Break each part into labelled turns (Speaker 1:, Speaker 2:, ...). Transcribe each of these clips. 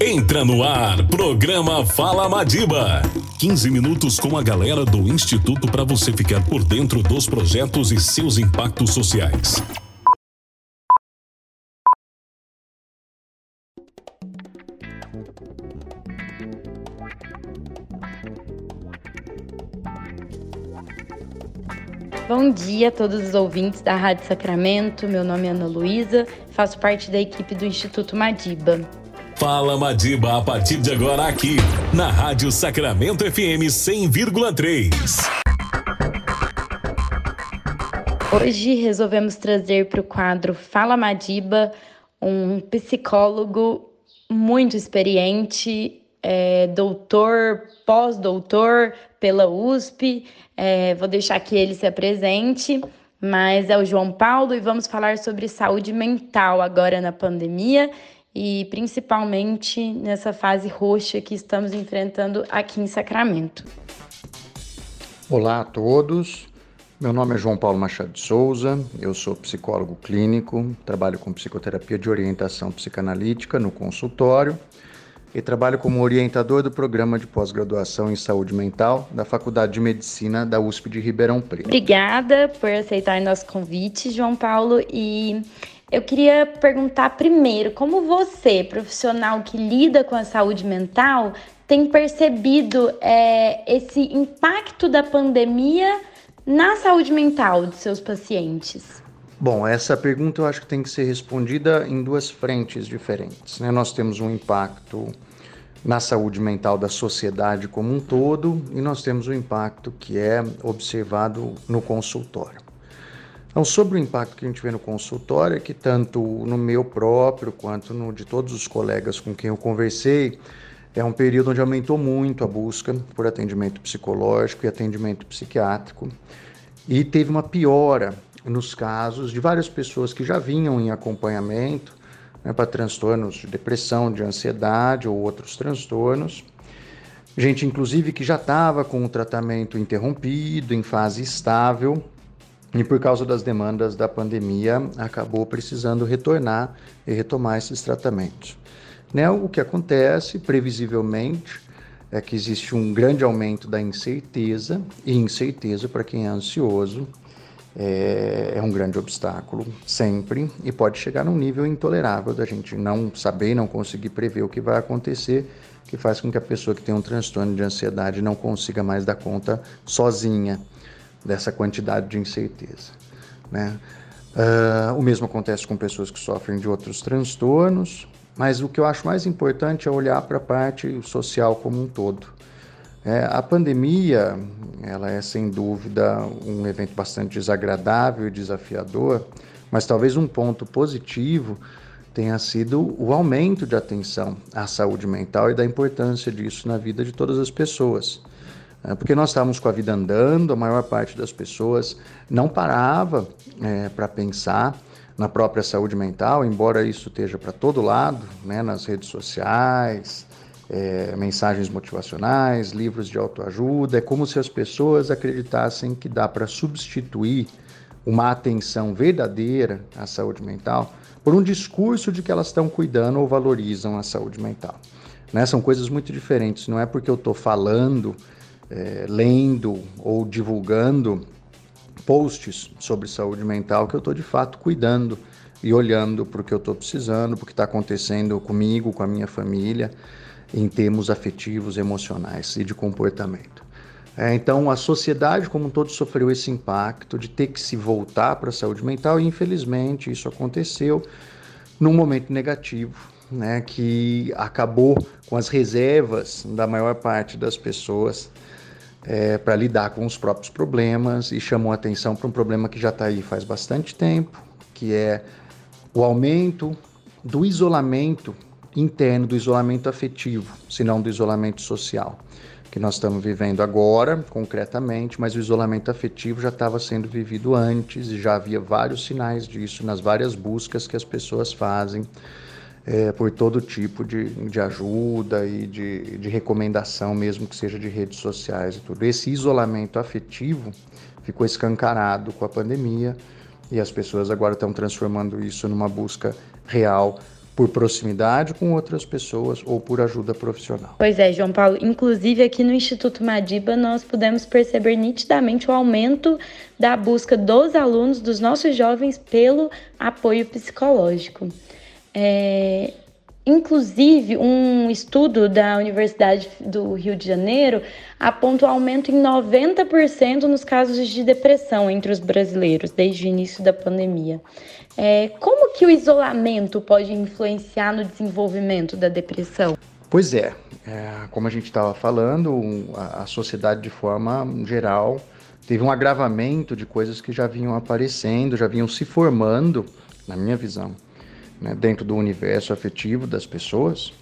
Speaker 1: Entra no ar, programa Fala Madiba. 15 minutos com a galera do Instituto para você ficar por dentro dos projetos e seus impactos sociais.
Speaker 2: Bom dia a todos os ouvintes da Rádio Sacramento. Meu nome é Ana Luísa, faço parte da equipe do Instituto Madiba.
Speaker 1: Fala Madiba a partir de agora aqui na Rádio Sacramento FM 100,3.
Speaker 2: Hoje resolvemos trazer para o quadro Fala Madiba um psicólogo muito experiente, é, doutor, pós-doutor pela USP. É, vou deixar que ele se apresente, mas é o João Paulo e vamos falar sobre saúde mental agora na pandemia e principalmente nessa fase roxa que estamos enfrentando aqui em Sacramento.
Speaker 3: Olá a todos. Meu nome é João Paulo Machado de Souza, eu sou psicólogo clínico, trabalho com psicoterapia de orientação psicanalítica no consultório e trabalho como orientador do programa de pós-graduação em saúde mental da Faculdade de Medicina da USP de Ribeirão Preto.
Speaker 2: Obrigada por aceitar nosso convite, João Paulo, e eu queria perguntar primeiro, como você, profissional que lida com a saúde mental, tem percebido é, esse impacto da pandemia na saúde mental dos seus pacientes?
Speaker 3: Bom, essa pergunta eu acho que tem que ser respondida em duas frentes diferentes. Né? Nós temos um impacto na saúde mental da sociedade como um todo e nós temos o um impacto que é observado no consultório. Então, sobre o impacto que a gente vê no consultório, é que tanto no meu próprio quanto no de todos os colegas com quem eu conversei, é um período onde aumentou muito a busca por atendimento psicológico e atendimento psiquiátrico e teve uma piora nos casos de várias pessoas que já vinham em acompanhamento né, para transtornos de depressão, de ansiedade ou outros transtornos. Gente, inclusive, que já estava com o tratamento interrompido, em fase estável, e por causa das demandas da pandemia acabou precisando retornar e retomar esses tratamentos. Né? O que acontece, previsivelmente, é que existe um grande aumento da incerteza, e incerteza para quem é ansioso é, é, um grande obstáculo, sempre, e pode chegar num nível intolerável da gente não saber, não conseguir prever o que vai acontecer, que faz com que a pessoa que tem um transtorno de ansiedade não consiga mais dar conta sozinha dessa quantidade de incerteza. Né? Uh, o mesmo acontece com pessoas que sofrem de outros transtornos, mas o que eu acho mais importante é olhar para a parte social como um todo. É, a pandemia, ela é sem dúvida um evento bastante desagradável e desafiador, mas talvez um ponto positivo tenha sido o aumento de atenção à saúde mental e da importância disso na vida de todas as pessoas. É, porque nós estávamos com a vida andando, a maior parte das pessoas não parava é, para pensar na própria saúde mental, embora isso esteja para todo lado, né, nas redes sociais, é, mensagens motivacionais, livros de autoajuda. É como se as pessoas acreditassem que dá para substituir uma atenção verdadeira à saúde mental por um discurso de que elas estão cuidando ou valorizam a saúde mental. Né? São coisas muito diferentes. Não é porque eu estou falando é, lendo ou divulgando posts sobre saúde mental que eu estou de fato cuidando e olhando para o que eu estou precisando, para o que está acontecendo comigo, com a minha família, em termos afetivos, emocionais e de comportamento. É, então, a sociedade como um todo sofreu esse impacto de ter que se voltar para a saúde mental e, infelizmente, isso aconteceu num momento negativo, né, que acabou com as reservas da maior parte das pessoas é, para lidar com os próprios problemas e chamou atenção para um problema que já está aí faz bastante tempo, que é o aumento do isolamento interno, do isolamento afetivo, se não do isolamento social, que nós estamos vivendo agora, concretamente, mas o isolamento afetivo já estava sendo vivido antes e já havia vários sinais disso nas várias buscas que as pessoas fazem é, por todo tipo de, de ajuda e de, de recomendação, mesmo que seja de redes sociais e tudo. Esse isolamento afetivo ficou escancarado com a pandemia e as pessoas agora estão transformando isso numa busca real por proximidade com outras pessoas ou por ajuda profissional.
Speaker 2: Pois é, João Paulo. Inclusive, aqui no Instituto Madiba, nós pudemos perceber nitidamente o aumento da busca dos alunos, dos nossos jovens, pelo apoio psicológico. É, Inclusive, um estudo da Universidade do Rio de Janeiro aponta um aumento em 90% nos casos de depressão entre os brasileiros desde o início da pandemia. É, como que o isolamento pode influenciar no desenvolvimento da depressão?
Speaker 3: Pois é, é como a gente estava falando, a, a sociedade de forma geral teve um agravamento de coisas que já vinham aparecendo, já vinham se formando, na minha visão né, dentro do universo afetivo das pessoas,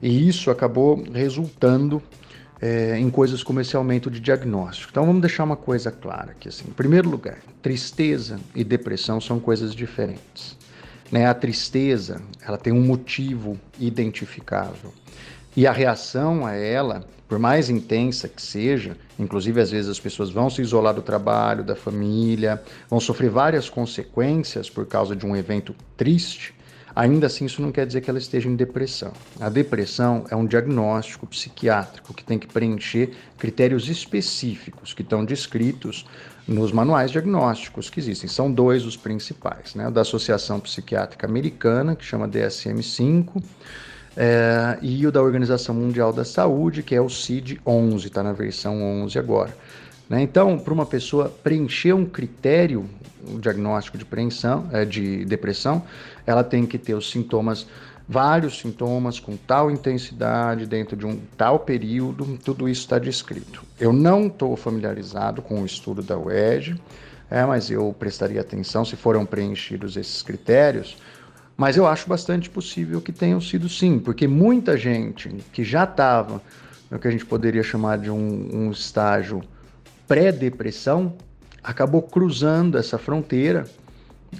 Speaker 3: e isso acabou resultando é, em coisas como esse aumento de diagnóstico. Então vamos deixar uma coisa clara aqui. Assim. Em primeiro lugar, tristeza e depressão são coisas diferentes. Né? A tristeza ela tem um motivo identificável. E a reação a ela, por mais intensa que seja, inclusive às vezes as pessoas vão se isolar do trabalho, da família, vão sofrer várias consequências por causa de um evento triste, Ainda assim, isso não quer dizer que ela esteja em depressão. A depressão é um diagnóstico psiquiátrico que tem que preencher critérios específicos que estão descritos nos manuais diagnósticos que existem. São dois os principais, né? O da Associação Psiquiátrica Americana, que chama DSM-5, é, e o da Organização Mundial da Saúde, que é o CID-11, está na versão 11 agora. Né? Então, para uma pessoa preencher um critério, um diagnóstico de, preensão, é, de depressão, ela tem que ter os sintomas, vários sintomas com tal intensidade dentro de um tal período, tudo isso está descrito. Eu não estou familiarizado com o estudo da UERJ, é, mas eu prestaria atenção se foram preenchidos esses critérios, mas eu acho bastante possível que tenham sido sim, porque muita gente que já estava no que a gente poderia chamar de um, um estágio pré-depressão acabou cruzando essa fronteira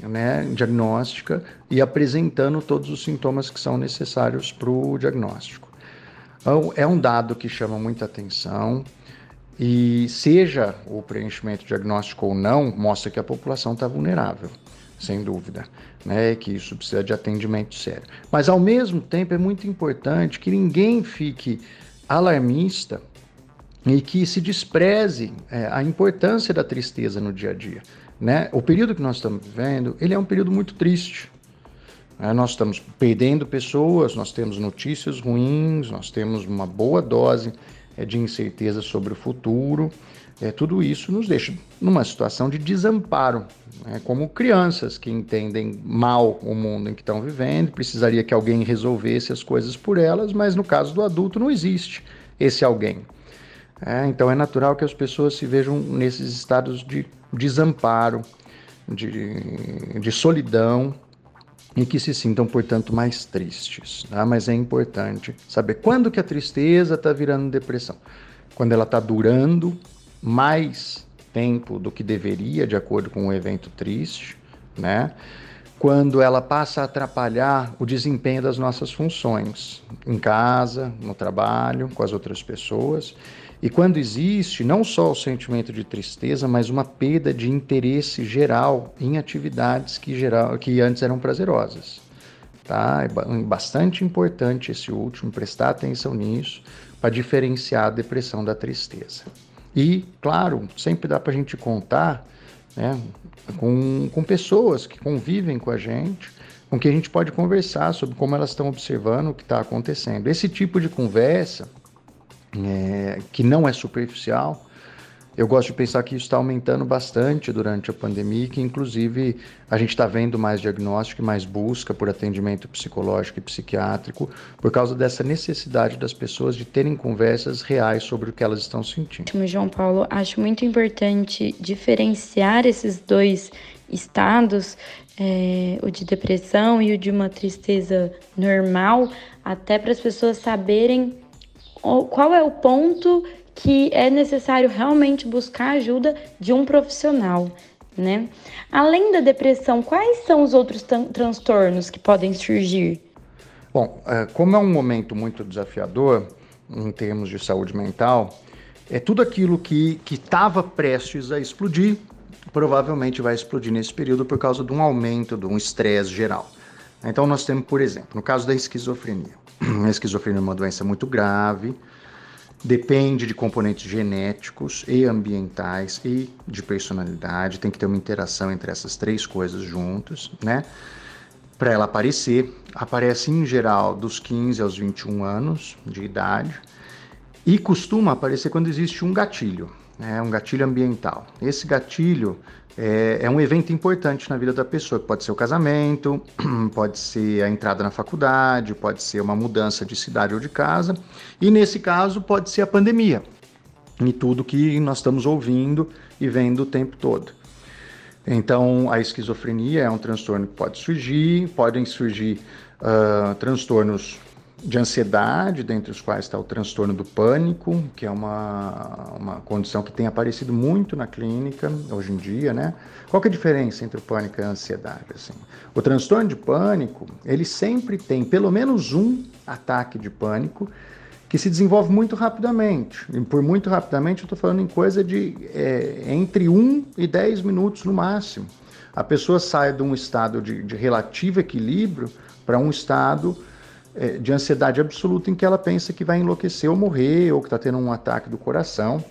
Speaker 3: né, diagnóstica e apresentando todos os sintomas que são necessários para o diagnóstico. Então, é um dado que chama muita atenção e, seja o preenchimento diagnóstico ou não, mostra que a população está vulnerável, sem dúvida, né, que isso precisa de atendimento sério. Mas, ao mesmo tempo, é muito importante que ninguém fique alarmista e que se despreze é, a importância da tristeza no dia a dia. Né? O período que nós estamos vivendo, ele é um período muito triste. Né? Nós estamos perdendo pessoas, nós temos notícias ruins, nós temos uma boa dose é, de incerteza sobre o futuro. É, tudo isso nos deixa numa situação de desamparo, né? como crianças que entendem mal o mundo em que estão vivendo, precisaria que alguém resolvesse as coisas por elas, mas no caso do adulto não existe esse alguém. É, então é natural que as pessoas se vejam nesses estados de desamparo, de, de solidão e que se sintam, portanto, mais tristes. Tá? Mas é importante saber quando que a tristeza está virando depressão. Quando ela está durando mais tempo do que deveria, de acordo com o um evento triste, né? Quando ela passa a atrapalhar o desempenho das nossas funções, em casa, no trabalho, com as outras pessoas e quando existe não só o sentimento de tristeza, mas uma perda de interesse geral em atividades que, geral, que antes eram prazerosas. Tá? É bastante importante esse último, prestar atenção nisso para diferenciar a depressão da tristeza. E, claro, sempre dá para a gente contar né, com, com pessoas que convivem com a gente, com que a gente pode conversar sobre como elas estão observando o que está acontecendo. Esse tipo de conversa é, que não é superficial. Eu gosto de pensar que isso está aumentando bastante durante a pandemia que, inclusive, a gente está vendo mais diagnóstico e mais busca por atendimento psicológico e psiquiátrico por causa dessa necessidade das pessoas de terem conversas reais sobre o que elas estão sentindo.
Speaker 2: João Paulo, acho muito importante diferenciar esses dois estados, é, o de depressão e o de uma tristeza normal, até para as pessoas saberem qual é o ponto que é necessário realmente buscar ajuda de um profissional, né? Além da depressão, quais são os outros transtornos que podem surgir?
Speaker 3: Bom, é, como é um momento muito desafiador em termos de saúde mental, é tudo aquilo que estava prestes a explodir, provavelmente vai explodir nesse período por causa de um aumento, de um estresse geral. Então nós temos, por exemplo, no caso da esquizofrenia. A esquizofrenia é uma doença muito grave, depende de componentes genéticos e ambientais e de personalidade, tem que ter uma interação entre essas três coisas juntas, né? Para ela aparecer, aparece em geral dos 15 aos 21 anos de idade e costuma aparecer quando existe um gatilho, né? um gatilho ambiental. Esse gatilho é, é, um evento importante na vida da pessoa. Pode ser o casamento, pode ser a entrada na faculdade, pode ser uma mudança de cidade ou de casa, e nesse caso pode ser a pandemia e tudo que nós estamos ouvindo e vendo o tempo todo. Então, a esquizofrenia é um transtorno que pode surgir, podem surgir uh, transtornos de ansiedade, dentre os quais está o transtorno do pânico, que é uma, uma condição que tem aparecido muito na clínica hoje em dia, né? Qual que é a diferença entre o pânico e a ansiedade? Assim? O transtorno de pânico, ele sempre tem pelo menos um ataque de pânico que se desenvolve muito rapidamente. E por muito rapidamente, eu estou falando em coisa de é, entre 1 e 10 minutos no máximo. A pessoa sai de um estado de, de relativo equilíbrio para um estado de ansiedade absoluta em que ela pensa que vai enlouquecer ou morrer, ou que está tendo um ataque do coração.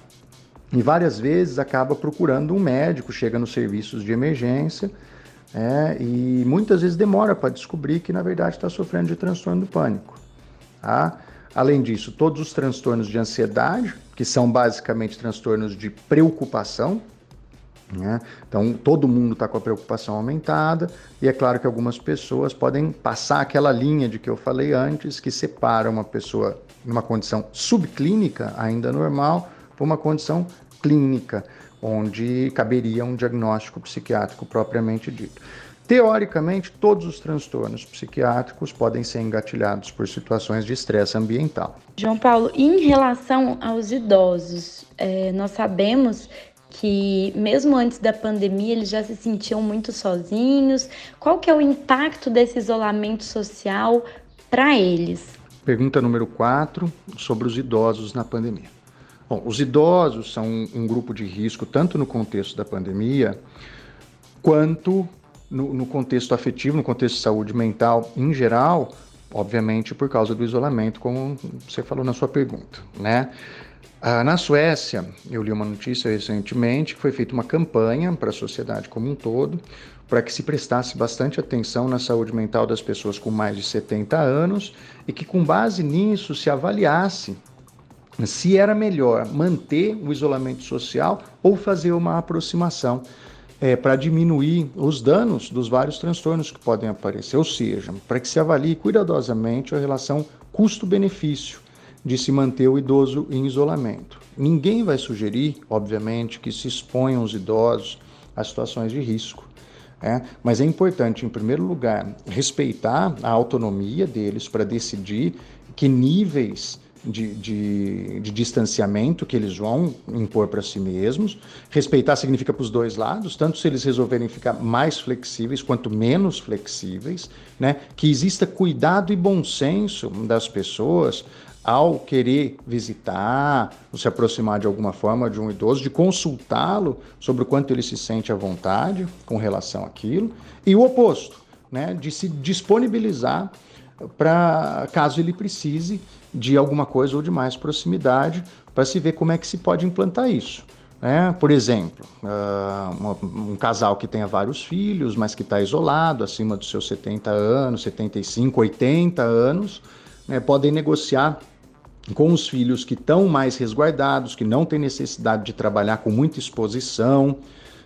Speaker 3: E várias vezes acaba procurando um médico, chega nos serviços de emergência, é, e muitas vezes demora para descobrir que na verdade está sofrendo de transtorno do pânico. Tá? Além disso, todos os transtornos de ansiedade, que são basicamente transtornos de preocupação, né? Então, todo mundo está com a preocupação aumentada, e é claro que algumas pessoas podem passar aquela linha de que eu falei antes, que separa uma pessoa numa condição subclínica, ainda normal, para uma condição clínica, onde caberia um diagnóstico psiquiátrico propriamente dito. Teoricamente, todos os transtornos psiquiátricos podem ser engatilhados por situações de estresse ambiental.
Speaker 2: João Paulo, em relação aos idosos, é, nós sabemos que mesmo antes da pandemia eles já se sentiam muito sozinhos. Qual que é o impacto desse isolamento social para eles?
Speaker 3: Pergunta número 4 sobre os idosos na pandemia. Bom, os idosos são um grupo de risco tanto no contexto da pandemia quanto no, no contexto afetivo, no contexto de saúde mental em geral, obviamente por causa do isolamento, como você falou na sua pergunta, né? Ah, na Suécia, eu li uma notícia recentemente que foi feita uma campanha para a sociedade como um todo para que se prestasse bastante atenção na saúde mental das pessoas com mais de 70 anos e que, com base nisso, se avaliasse se era melhor manter o isolamento social ou fazer uma aproximação é, para diminuir os danos dos vários transtornos que podem aparecer, ou seja, para que se avalie cuidadosamente a relação custo-benefício de se manter o idoso em isolamento. Ninguém vai sugerir, obviamente, que se exponham os idosos a situações de risco. É, mas é importante, em primeiro lugar, respeitar a autonomia deles para decidir que níveis de, de, de, distanciamento que eles vão impor para si mesmos. Respeitar significa para os dois lados, tanto se eles resolverem ficar mais flexíveis quanto menos flexíveis, né? que exista cuidado e bom senso das pessoas ao querer visitar ou se aproximar de alguma forma de um idoso, de consultá-lo sobre o quanto ele se sente à vontade com relação àquilo, e o oposto, né, de se disponibilizar para caso ele precise de alguma coisa ou de mais proximidade, para se ver como é que se pode implantar isso. Né? Por exemplo, uh, um casal que tenha vários filhos, mas que está isolado, acima dos seus 70 anos, 75, 80 anos, né, podem negociar com os filhos que estão mais resguardados, que não têm necessidade de trabalhar com muita exposição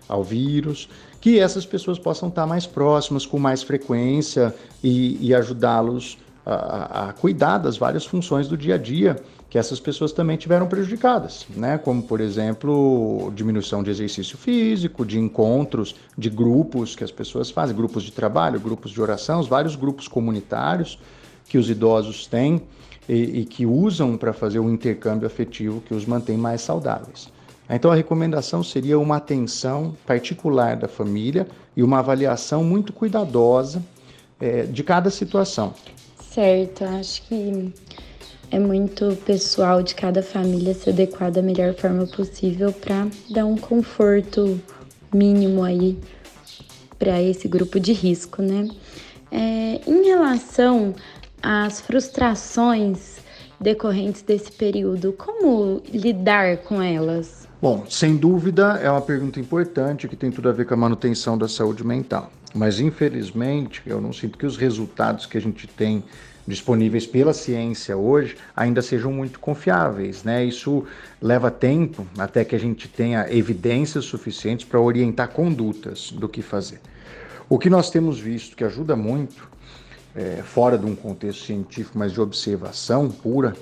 Speaker 3: ao vírus, que essas pessoas possam estar mais próximas, com mais frequência e, e ajudá-los a, a, cuidar das várias funções do dia a dia que essas pessoas também tiveram prejudicadas, né? Como, por exemplo, diminuição de exercício físico, de encontros, de grupos que as pessoas fazem, grupos de trabalho, grupos de oração, os vários grupos comunitários que os idosos têm e, e que usam para fazer o intercâmbio afetivo que os mantém mais saudáveis. Então a recomendação seria uma atenção particular da família e uma avaliação muito cuidadosa é, de cada situação.
Speaker 2: Certo, acho que é muito pessoal de cada família se adequar da melhor forma possível para dar um conforto mínimo aí para esse grupo de risco, né? É, em relação às frustrações decorrentes desse período, como lidar com elas?
Speaker 3: Bom, sem dúvida é uma pergunta importante que tem tudo a ver com a manutenção da saúde mental. Mas infelizmente, eu não sinto que os resultados que a gente tem disponíveis pela ciência hoje ainda sejam muito confiáveis, né? Isso leva tempo até que a gente tenha evidências suficientes para orientar condutas do que fazer. O que nós temos visto que ajuda muito, é, fora de um contexto científico, mas de observação pura,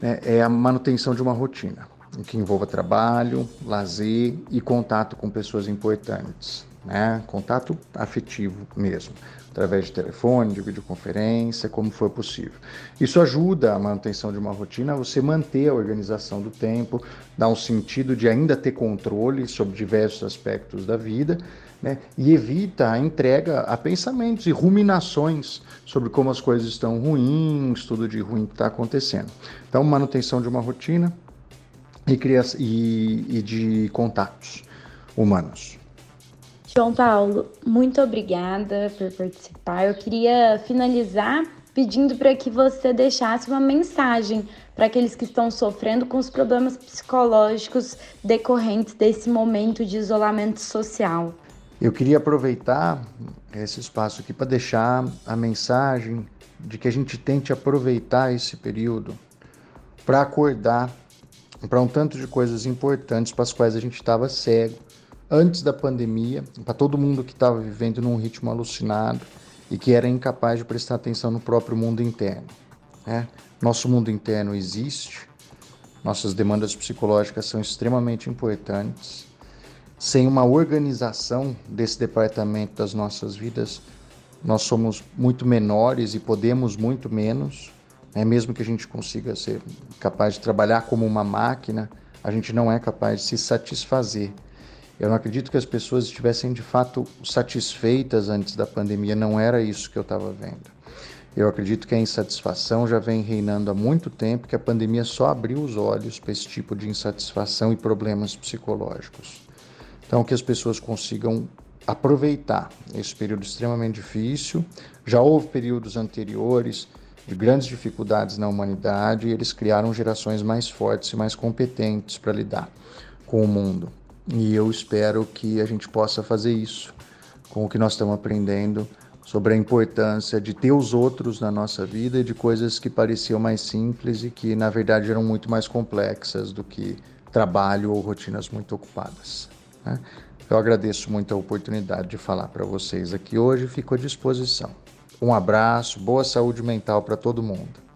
Speaker 3: né, é a manutenção de uma rotina, que envolva trabalho, lazer e contato com pessoas importantes né? Contato afetivo mesmo, através de telefone, de videoconferência, como for possível. Isso ajuda a manutenção de uma rotina, você manter a organização do tempo, dá um sentido de ainda ter controle sobre diversos aspectos da vida, né? E evita a entrega a pensamentos e ruminações sobre como as coisas estão ruins, tudo de ruim que está acontecendo. Então, manutenção de uma rotina e, e, e de contatos humanos.
Speaker 2: João Paulo, muito obrigada por participar. Eu queria finalizar pedindo para que você deixasse uma mensagem para aqueles que estão sofrendo com os problemas psicológicos decorrentes desse momento de isolamento social.
Speaker 3: Eu queria aproveitar esse espaço aqui para deixar a mensagem de que a gente tente aproveitar esse período para acordar para um tanto de coisas importantes para as quais a gente estava cego antes da pandemia, para todo mundo que estava vivendo num ritmo alucinado e que era incapaz de prestar atenção no próprio mundo interno. Né? Nosso mundo interno existe, nossas demandas psicológicas são extremamente importantes. Sem uma organização desse departamento das nossas vidas, nós somos muito menores e podemos muito menos. Né? Mesmo que a gente consiga ser capaz de trabalhar como uma máquina, a gente não é capaz de se satisfazer eu não acredito que as pessoas estivessem de fato satisfeitas antes da pandemia, não era isso que eu estava vendo. Eu acredito que a insatisfação já vem reinando há muito tempo, que a pandemia só abriu os olhos para esse tipo de insatisfação e problemas psicológicos. Então, que as pessoas consigam aproveitar esse período extremamente difícil. Já houve períodos anteriores de grandes dificuldades na humanidade e eles criaram gerações mais fortes e mais competentes para lidar com o mundo. E eu espero que a gente possa fazer isso com o que nós estamos aprendendo sobre a importância de ter os outros na nossa vida e de coisas que pareciam mais simples e que na verdade eram muito mais complexas do que trabalho ou rotinas muito ocupadas. Né? Eu agradeço muito a oportunidade de falar para vocês aqui hoje e fico à disposição. Um abraço, boa saúde mental para todo mundo.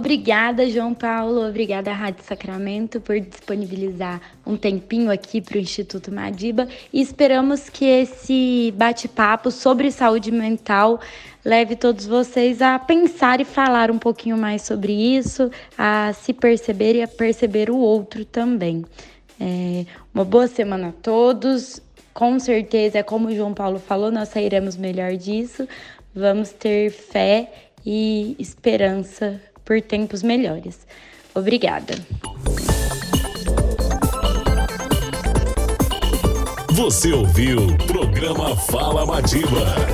Speaker 2: Obrigada, João Paulo. Obrigada Rádio Sacramento por disponibilizar um tempinho aqui para o Instituto Madiba e esperamos que esse bate-papo sobre saúde mental leve todos vocês a pensar e falar um pouquinho mais sobre isso, a se perceber e a perceber o outro também. É, uma boa semana a todos. Com certeza, é como o João Paulo falou, nós sairemos melhor disso. Vamos ter fé e esperança por tempos melhores. Obrigada.
Speaker 1: Você ouviu o programa Fala Madiba.